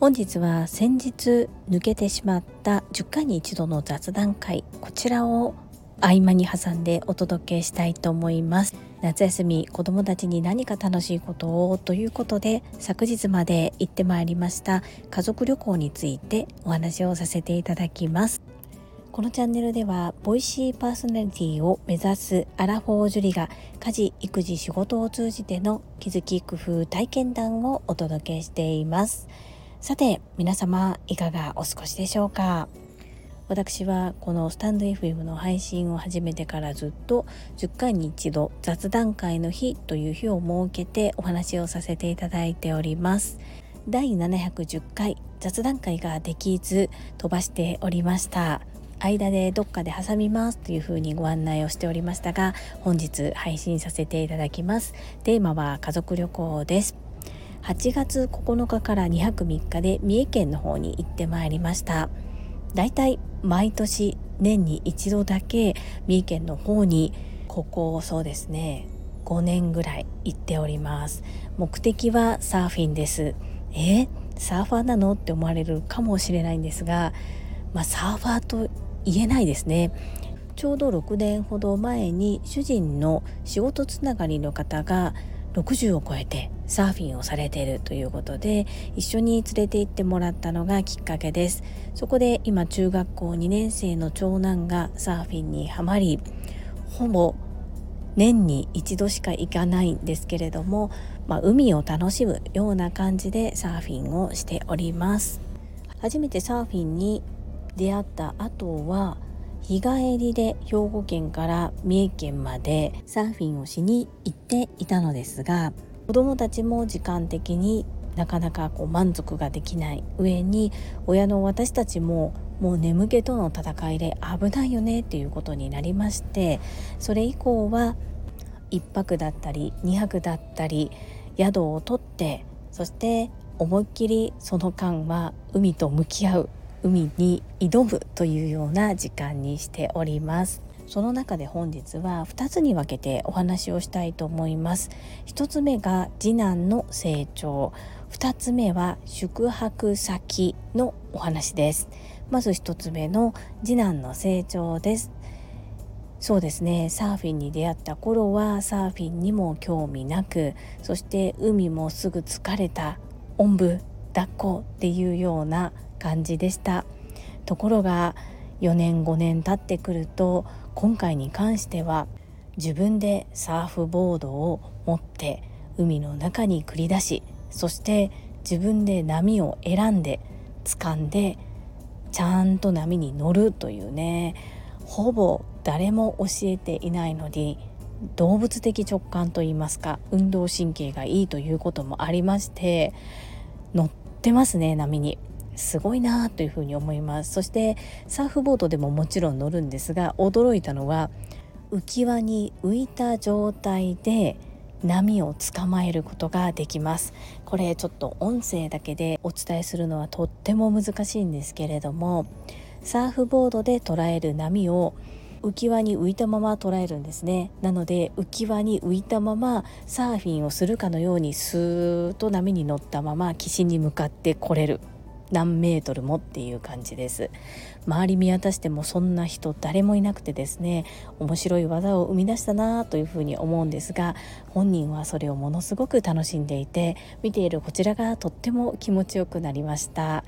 本日は先日抜けてしまった10回に一度の雑談会こちらを合間に挟んでお届けしたいと思います。夏休み子供たちに何か楽しいことをということで昨日まで行ってまいりました家族旅行についてお話をさせていただきます。このチャンネルではボイシーパーソナリティを目指すアラフォージュリが家事育児仕事を通じての気づき工夫体験談をお届けしています。さて皆様いかがお過ごしでしょうか？私はこのスタンド FM の配信を始めてからずっと10回に一度雑談会の日という日を設けてお話をさせていただいております。第710回雑談会ができず飛ばしておりました。間でどっかで挟みますというふうにご案内をしておりましたが本日配信させていただきます。テーマは家族旅行です。8月9日から2泊3日で三重県の方に行ってまいりました。だいたい毎年年に一度だけ三重県の方にここそうですね5年ぐらい行っております。目的はサーフィンです。え？サーファーなの？って思われるかもしれないんですがまあ、サーファーと言えないですね。ちょうど6年ほど前に主人の仕事つながりの方が60を超えてサーフィンをされているということで一緒に連れて行ってもらったのがきっかけです。そこで今中学校2年生の長男がサーフィンにはまりほぼ年に一度しか行かないんですけれども、まあ、海を楽しむような感じでサーフィンをしております。初めてサーフィンに出会った後は日帰りで兵庫県から三重県までサーフィンをしに行っていたのですが子どもたちも時間的になかなかこう満足ができない上に親の私たちももう眠気との戦いで危ないよねっていうことになりましてそれ以降は1泊だったり2泊だったり宿を取ってそして思いっきりその間は海と向き合う海に挑むというような時間にしております。その中で本日は2つに分けてお話をしたいと思います。1つ目が次男の成長。2つ目は宿泊先のお話です。まず1つ目の次男の成長です。そうですね。サーフィンに出会った頃はサーフィンにも興味なくそして海もすぐ疲れたおんぶ抱っこっていうような感じでした。ところが4年5年経ってくると今回に関しては自分でサーフボードを持って海の中に繰り出しそして自分で波を選んで掴んでちゃんと波に乗るというねほぼ誰も教えていないのに動物的直感といいますか運動神経がいいということもありまして乗ってますね波に。すごいなというふうに思います。そしてサーフボードでももちろん乗るんですが驚いたのは浮き輪に浮いた状態で波を捕まえることができます。これちょっと音声だけでお伝えするのはとっても難しいんですけれどもサーフボードで捉える波を浮き輪に浮いたまま捉えるんですね。なので浮き輪に浮いたままサーフィンをするかのようにスーッと波に乗ったまま岸に向かってこれる。何メートルもっていう感じです。周り見渡してもそんな人誰もいなくてですね面白い技を生み出したなというふうに思うんですが本人はそれをものすごく楽しんでいて見ているこちらがとっても気持ちよくなりました。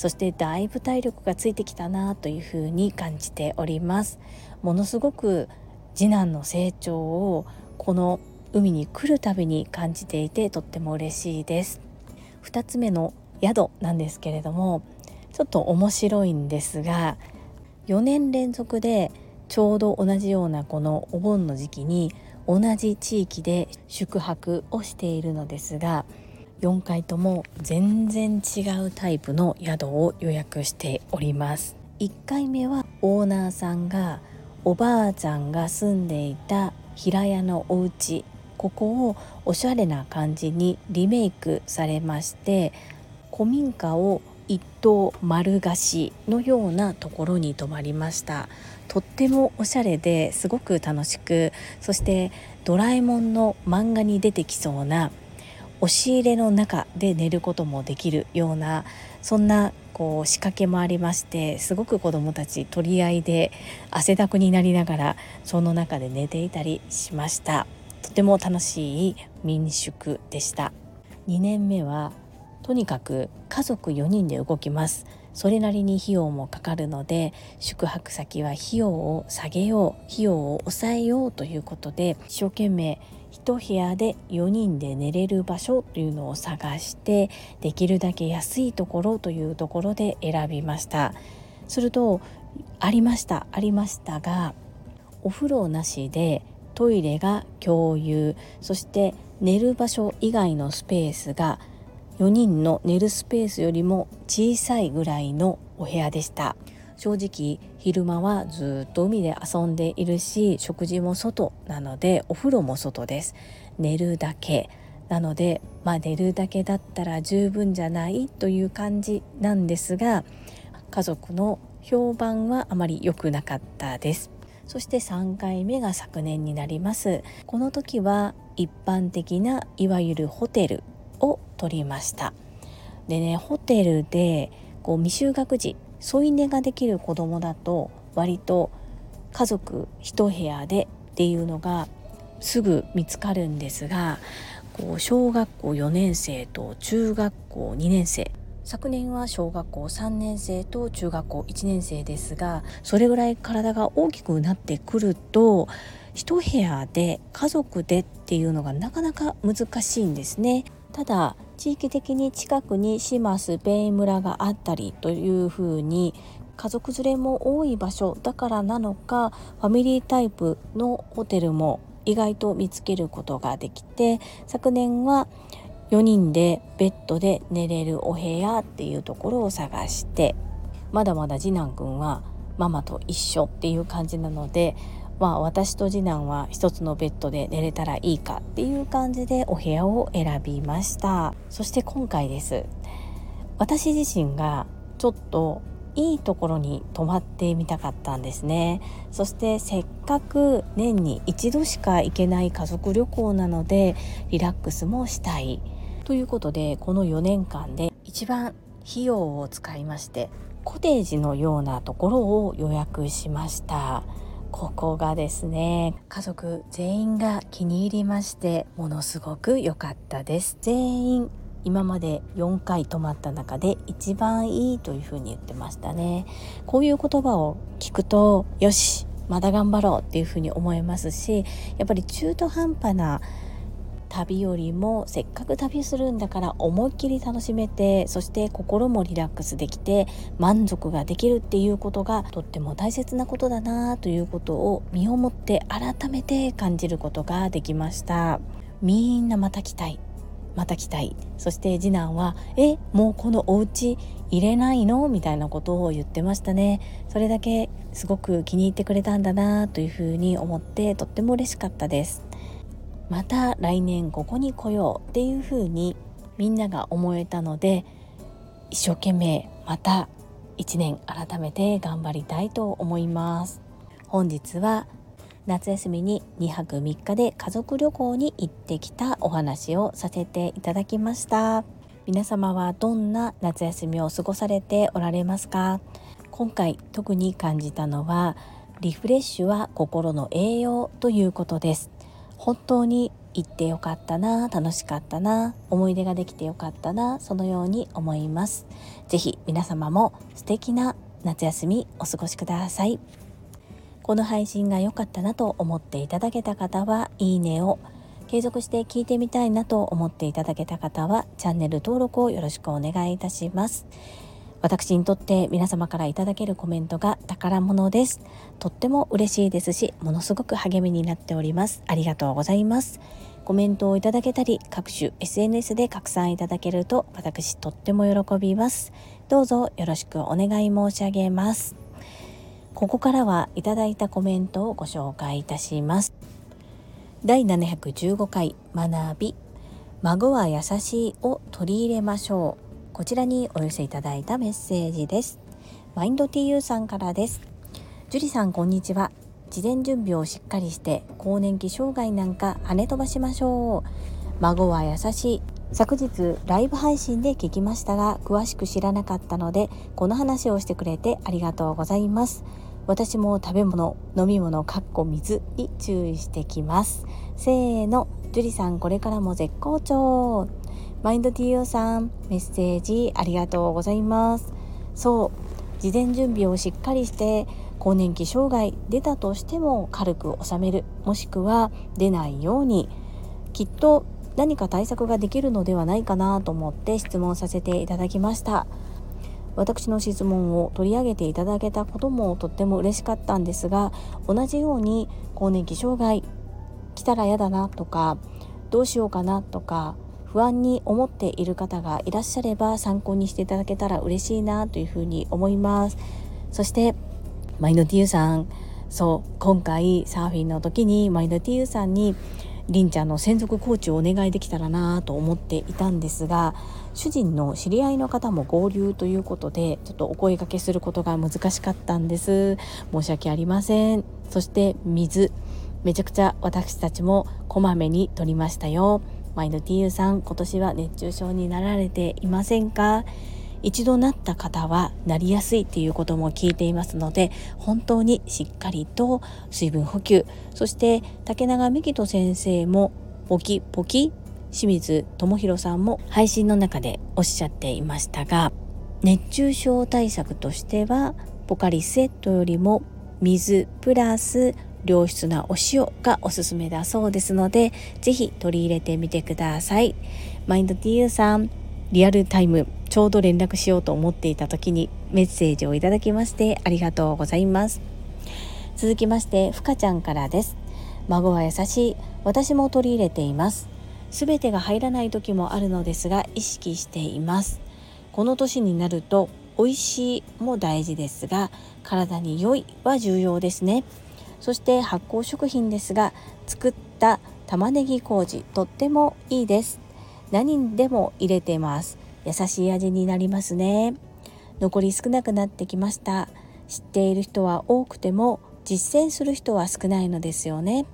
そしてだいぶ体力がついてきたなというふうに感じております。ものすごく次男の成長をこの海に来るたびに感じていてとっても嬉しいです。2つ目の宿なんですけれどもちょっと面白いんですが4年連続でちょうど同じようなこのお盆の時期に同じ地域で宿泊をしているのですが4回とも全然違うタイプの宿を予約しております。1回目はオーナーさんがおばあちゃんが住んでいた平屋のお家ここをおしゃれな感じにリメイクされまして古民家を一棟丸菓子のようなところに泊まりました。とってもおしゃれですごく楽しくそしてドラえもんの漫画に出てきそうな押し入れの中で寝ることもできるようなそんなこう仕掛けもありましてすごく子どもたち取り合いで汗だくになりながらその中で寝ていたりしました。とても楽しい民宿でした。2年目はとにかく家族4人で動きます。それなりに費用もかかるので宿泊先は費用を下げよう費用を抑えようということで一生懸命1部屋で4人で寝れる場所というのを探してできるだけ安いところというところで選びました。するとありましたありましたがお風呂なしでトイレが共有そして寝る場所以外のスペースが4人の寝るスペースよりも小さいぐらいのお部屋でした。正直昼間はずっと海で遊んでいるし食事も外なのでお風呂も外です。寝るだけ。なのでまあ寝るだけだったら十分じゃないという感じなんですが家族の評判はあまり良くなかったです。そして3回目が昨年になります。この時は一般的ないわゆるホテルを取りました。でねホテルでこう未就学児添い寝ができる子供だと割と家族一部屋でっていうのがすぐ見つかるんですがこう小学校4年生と中学校2年生昨年は小学校3年生と中学校1年生ですがそれぐらい体が大きくなってくると一部屋で家族でっていうのがなかなか難しいんですね。ただ地域的に近くに島スペイン村があったりというふうに家族連れも多い場所だからなのかファミリータイプのホテルも意外と見つけることができて昨年は4人でベッドで寝れるお部屋っていうところを探してまだまだ次男くんはママと一緒っていう感じなのでまあ、私と次男は一つのベッドで寝れたらいいかっていう感じでお部屋を選びました。そして今回です。私自身がちょっといいところに泊まってみたかったんですね。そしてせっかく年に一度しか行けない家族旅行なのでリラックスもしたい。ということでこの4年間で一番費用を使いましてコテージのようなところを予約しました。ここがですね家族全員が気に入りましてものすごく良かったです。全員今まで4回泊まった中で一番いいというふうに言ってましたね。こういう言葉を聞くとよしまだ頑張ろうっていうふうに思いますしやっぱり中途半端な旅よりもせっかく旅するんだから思いっきり楽しめてそして心もリラックスできて満足ができるっていうことがとっても大切なことだなということを身をもって改めて感じることができました。みんなまた来たい。また来たい。そして次男は「えもうこのお家入れないの?」みたいなことを言ってましたね。それだけすごく気に入ってくれたんだなというふうに思ってとっても嬉しかったです。また来年ここに来ようっていうふうにみんなが思えたので一生懸命また1年改めて頑張りたいと思います。本日は夏休みに2泊3日で家族旅行に行ってきたお話をさせていただきました。皆様はどんな夏休みを過ごされておられますか？今回特に感じたのはリフレッシュは心の栄養ということです。本当に行ってよかったな楽しかったな思い出ができてよかったなそのように思います。是非皆様も素敵な夏休みお過ごしください。この配信が良かったなと思っていただけた方はいいねを継続して聞いてみたいなと思っていただけた方はチャンネル登録をよろしくお願いいたします。私にとって皆様からいただけるコメントが宝物です。とっても嬉しいですし、ものすごく励みになっております。ありがとうございます。コメントをいただけたり、各種 SNS で拡散いただけると私とっても喜びます。どうぞよろしくお願い申し上げます。ここからはいただいたコメントをご紹介いたします。第715回学び孫は優しいを取り入れましょうこちらにお寄せいただいたメッセージです。マインド TU さんからです。樹里さんこんにちは。事前準備をしっかりして更年期障害なんか跳ね飛ばしましょう。孫は優しい。昨日ライブ配信で聞きましたが詳しく知らなかったのでこの話をしてくれてありがとうございます。私も食べ物飲み物かっこ水に注意してきます。せーの。樹里さんこれからも絶好調。マインド TO さんメッセージありがとうございます。そう事前準備をしっかりして更年期障害出たとしても軽く収めるもしくは出ないようにきっと何か対策ができるのではないかなと思って質問させていただきました。私の質問を取り上げていただけたこともとっても嬉しかったんですが同じように更年期障害来たら嫌だなとかどうしようかなとか不安に思っている方がいらっしゃれば参考にしていただけたら嬉しいなというふうに思います。そしてマインド TU さん。そう今回サーフィンの時にマインド TU さんにりんちゃんの専属コーチをお願いできたらなと思っていたんですが主人の知り合いの方も合流ということでちょっとお声掛けすることが難しかったんです。申し訳ありません。そして水。めちゃくちゃ私たちもこまめに取りましたよ。マインド TU さん今年は熱中症になられていませんか？一度なった方はなりやすいっていうことも聞いていますので本当にしっかりと水分補給そして竹永美希人先生もポキポキ清水智弘さんも配信の中でおっしゃっていましたが熱中症対策としてはポカリスエットよりも水プラス良質なお塩がおすすめだそうですのでぜひ取り入れてみてください。マインド TU さんリアルタイムちょうど連絡しようと思っていた時にメッセージをいただきましてありがとうございます。続きましてふかちゃんからです。孫は優しい。私も取り入れています。すべてが入らない時もあるのですが意識しています。この年になると美味しいも大事ですが体に良いは重要ですね。そして発酵食品ですが作った玉ねぎ麹とってもいいです。何にでも入れてます。優しい味になりますね。残り少なくなってきました。知っている人は多くても実践する人は少ないのですよね。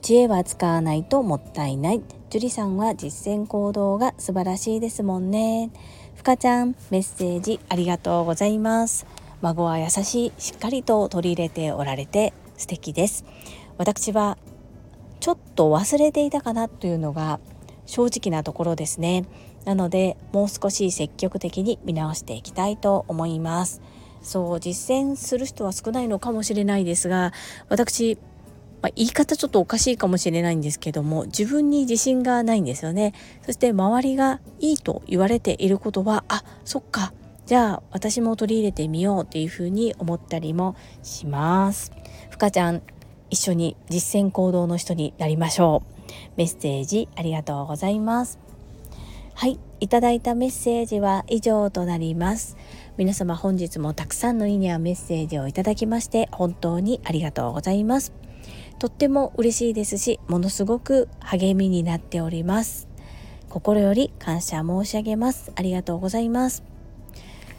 知恵は使わないともったいない。樹里さんは実践行動が素晴らしいですもんね。ふかちゃんメッセージありがとうございます。孫は優しい。しっかりと取り入れておられて素敵です。私はちょっと忘れていたかなというのが正直なところですね。なのでもう少し積極的に見直していきたいと思います。そう実践する人は少ないのかもしれないですが私まあ、言い方ちょっとおかしいかもしれないんですけども自分に自信がないんですよね。そして周りがいいと言われていることはあそっか。じゃあ私も取り入れてみようっていうふうに思ったりもします。ふかちゃん一緒に実践行動の人になりましょう。メッセージありがとうございます。はいいただいたメッセージは以上となります。皆様本日もたくさんのいいねやメッセージをいただきまして本当にありがとうございます。とっても嬉しいですしものすごく励みになっております。心より感謝申し上げます。ありがとうございます。